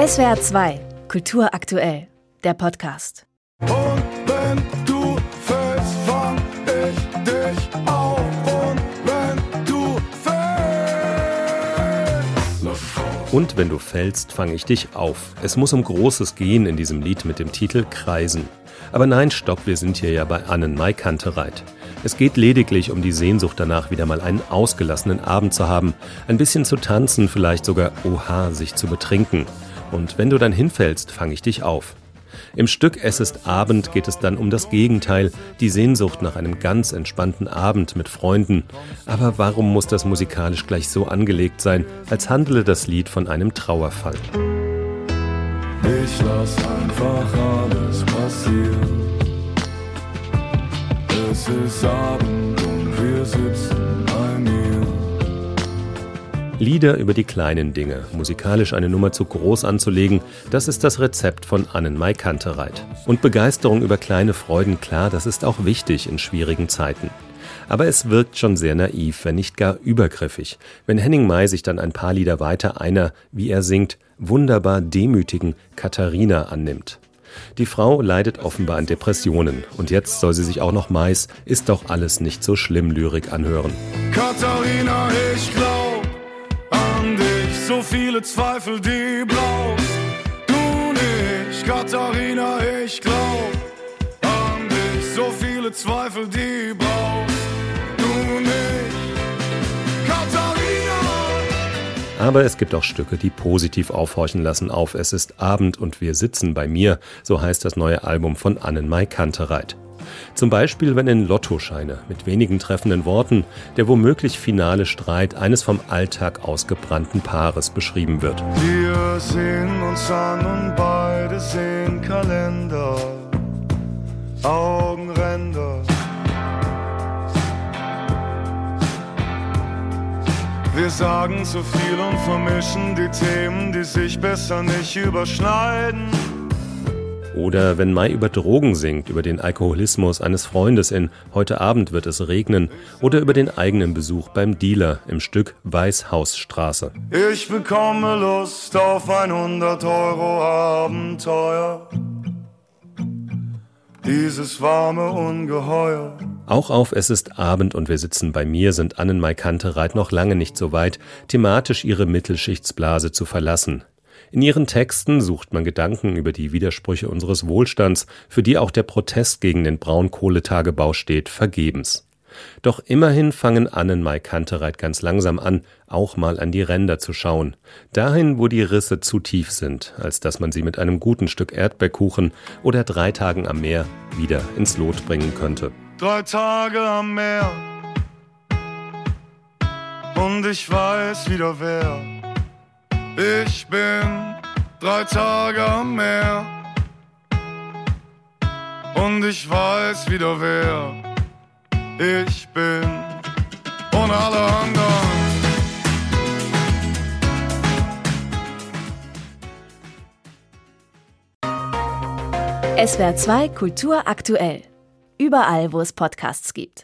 SWR 2, Kultur aktuell, der Podcast. Und wenn du fällst, fang ich dich auf. Und wenn du fällst. Und wenn du fällst, fange ich dich auf. Es muss um Großes gehen in diesem Lied mit dem Titel Kreisen. Aber nein, stopp, wir sind hier ja bei Annen Mai Kantereit. Es geht lediglich um die Sehnsucht danach, wieder mal einen ausgelassenen Abend zu haben, ein bisschen zu tanzen, vielleicht sogar, oha, sich zu betrinken. Und wenn du dann hinfällst, fange ich dich auf. Im Stück Es ist Abend geht es dann um das Gegenteil, die Sehnsucht nach einem ganz entspannten Abend mit Freunden. Aber warum muss das musikalisch gleich so angelegt sein, als handele das Lied von einem Trauerfall? Ich lass einfach alles passieren. Es ist Abend Lieder über die kleinen Dinge, musikalisch eine Nummer zu groß anzulegen, das ist das Rezept von Annenmai Kantereit. Und Begeisterung über kleine Freuden, klar, das ist auch wichtig in schwierigen Zeiten. Aber es wirkt schon sehr naiv, wenn nicht gar übergriffig, wenn Henning May sich dann ein paar Lieder weiter einer, wie er singt, wunderbar demütigen Katharina annimmt. Die Frau leidet offenbar an Depressionen und jetzt soll sie sich auch noch Mais, ist doch alles nicht so schlimm Lyrik anhören. Katharina, ich glaub. So viele Zweifel, die brauchst du nicht. Katharina, ich glaub an dich. So viele Zweifel, die brauchst du nicht. Katharina! Aber es gibt auch Stücke, die positiv aufhorchen lassen auf Es ist Abend und wir sitzen bei mir, so heißt das neue Album von Annenmai Kantereit. Zum Beispiel, wenn in Lottoscheine mit wenigen treffenden Worten der womöglich finale Streit eines vom Alltag ausgebrannten Paares beschrieben wird. Wir sehen uns an und beide sehen Kalender, Augenränder. Wir sagen zu viel und vermischen die Themen, die sich besser nicht überschneiden. Oder wenn Mai über Drogen singt, über den Alkoholismus eines Freundes in Heute Abend wird es regnen oder über den eigenen Besuch beim Dealer im Stück Weißhausstraße. Ich bekomme Lust auf ein 100 Euro Abenteuer. Dieses warme Ungeheuer. Auch auf Es ist Abend und wir sitzen bei mir sind Annenmai Kantereit noch lange nicht so weit, thematisch ihre Mittelschichtsblase zu verlassen. In ihren Texten sucht man Gedanken über die Widersprüche unseres Wohlstands, für die auch der Protest gegen den Braunkohletagebau steht, vergebens. Doch immerhin fangen Annenmai Kantereit ganz langsam an, auch mal an die Ränder zu schauen. Dahin, wo die Risse zu tief sind, als dass man sie mit einem guten Stück Erdbeerkuchen oder drei Tagen am Meer wieder ins Lot bringen könnte. Drei Tage am Meer. Und ich weiß wieder wer. Ich bin drei Tage am Meer. Und ich weiß wieder wer. Ich bin und alle anderen. SWR 2 Kultur aktuell. Überall, wo es Podcasts gibt.